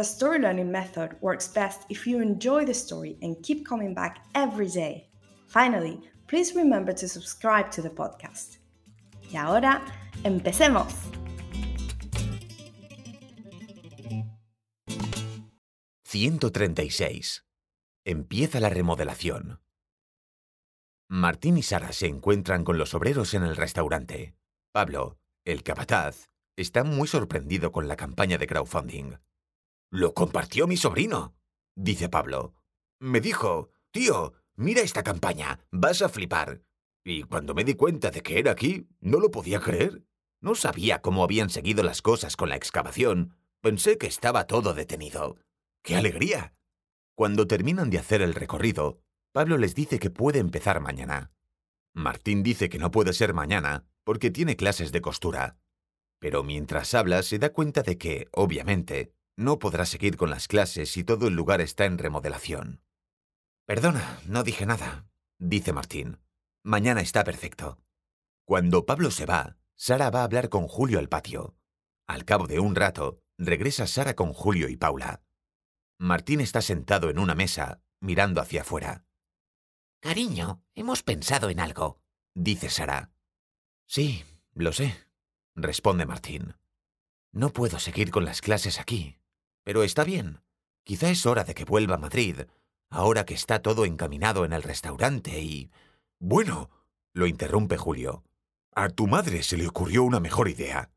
the story learning method works best if you enjoy the story and keep coming back every day. Finally, please remember to subscribe to the podcast. Y ahora, empecemos. «136. Empieza la remodelación. Martín y Sara se encuentran con los obreros en el restaurante. Pablo, el capataz, está muy sorprendido con la campaña de crowdfunding. Lo compartió mi sobrino, dice Pablo. Me dijo, tío, mira esta campaña, vas a flipar. Y cuando me di cuenta de que era aquí, no lo podía creer. No sabía cómo habían seguido las cosas con la excavación. Pensé que estaba todo detenido. ¡Qué alegría! Cuando terminan de hacer el recorrido, Pablo les dice que puede empezar mañana. Martín dice que no puede ser mañana porque tiene clases de costura. Pero mientras habla se da cuenta de que, obviamente, no podrá seguir con las clases si todo el lugar está en remodelación. Perdona, no dije nada, dice Martín. Mañana está perfecto. Cuando Pablo se va, Sara va a hablar con Julio al patio. Al cabo de un rato, regresa Sara con Julio y Paula. Martín está sentado en una mesa, mirando hacia afuera. Cariño, hemos pensado en algo, dice Sara. Sí, lo sé, responde Martín. No puedo seguir con las clases aquí. Pero está bien. Quizá es hora de que vuelva a Madrid, ahora que está todo encaminado en el restaurante y... Bueno, lo interrumpe Julio. A tu madre se le ocurrió una mejor idea.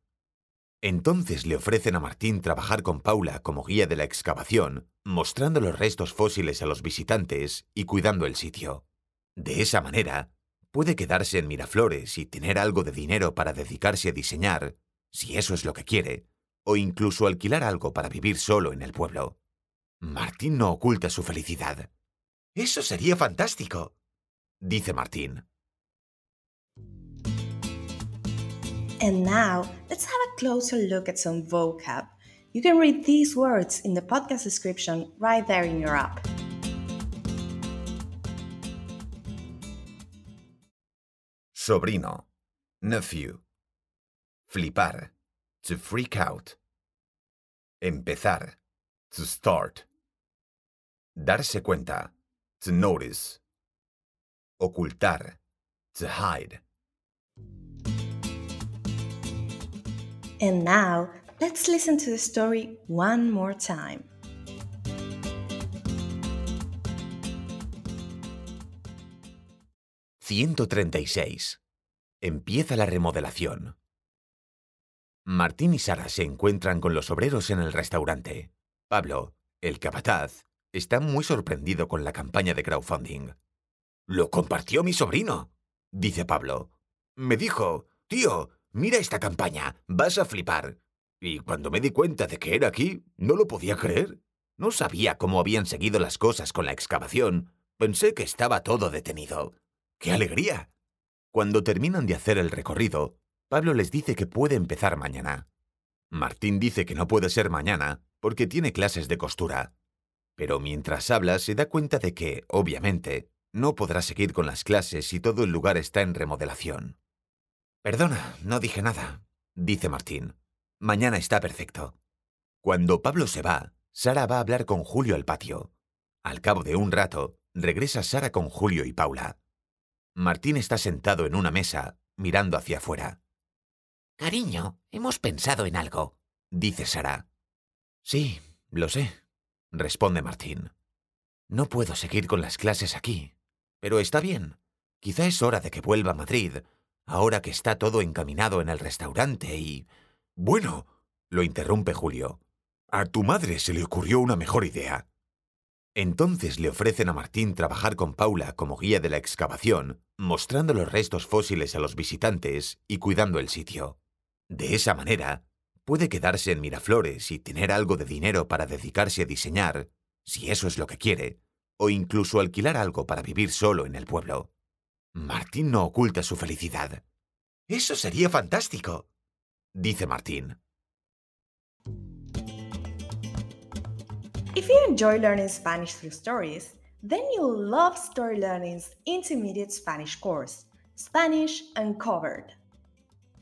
Entonces le ofrecen a Martín trabajar con Paula como guía de la excavación, mostrando los restos fósiles a los visitantes y cuidando el sitio. De esa manera, puede quedarse en Miraflores y tener algo de dinero para dedicarse a diseñar, si eso es lo que quiere, o incluso alquilar algo para vivir solo en el pueblo. Martín no oculta su felicidad. Eso sería fantástico, dice Martín. And now, let's have a closer look at some vocab. You can read these words in the podcast description right there in your app. Sobrino, nephew. Flipar, to freak out. Empezar, to start. Darse cuenta, to notice. Ocultar, to hide. And now, let's listen to the story one more time. «136. Empieza la remodelación. Martín y Sara se encuentran con los obreros en el restaurante. Pablo, el capataz, está muy sorprendido con la campaña de crowdfunding. Lo compartió mi sobrino, dice Pablo. Me dijo, tío, mira esta campaña, vas a flipar. Y cuando me di cuenta de que era aquí, no lo podía creer. No sabía cómo habían seguido las cosas con la excavación. Pensé que estaba todo detenido. ¡Qué alegría! Cuando terminan de hacer el recorrido, Pablo les dice que puede empezar mañana. Martín dice que no puede ser mañana porque tiene clases de costura. Pero mientras habla se da cuenta de que, obviamente, no podrá seguir con las clases si todo el lugar está en remodelación. Perdona, no dije nada, dice Martín. Mañana está perfecto. Cuando Pablo se va, Sara va a hablar con Julio al patio. Al cabo de un rato, regresa Sara con Julio y Paula. Martín está sentado en una mesa, mirando hacia afuera. Cariño, hemos pensado en algo, dice Sara. Sí, lo sé, responde Martín. No puedo seguir con las clases aquí. Pero está bien. Quizá es hora de que vuelva a Madrid, ahora que está todo encaminado en el restaurante y... Bueno, lo interrumpe Julio. A tu madre se le ocurrió una mejor idea. Entonces le ofrecen a Martín trabajar con Paula como guía de la excavación, mostrando los restos fósiles a los visitantes y cuidando el sitio. De esa manera, puede quedarse en Miraflores y tener algo de dinero para dedicarse a diseñar, si eso es lo que quiere, o incluso alquilar algo para vivir solo en el pueblo. Martín no oculta su felicidad. Eso sería fantástico, dice Martín. If you enjoy learning Spanish through stories, then you'll love Story Learning's intermediate Spanish course, Spanish Uncovered.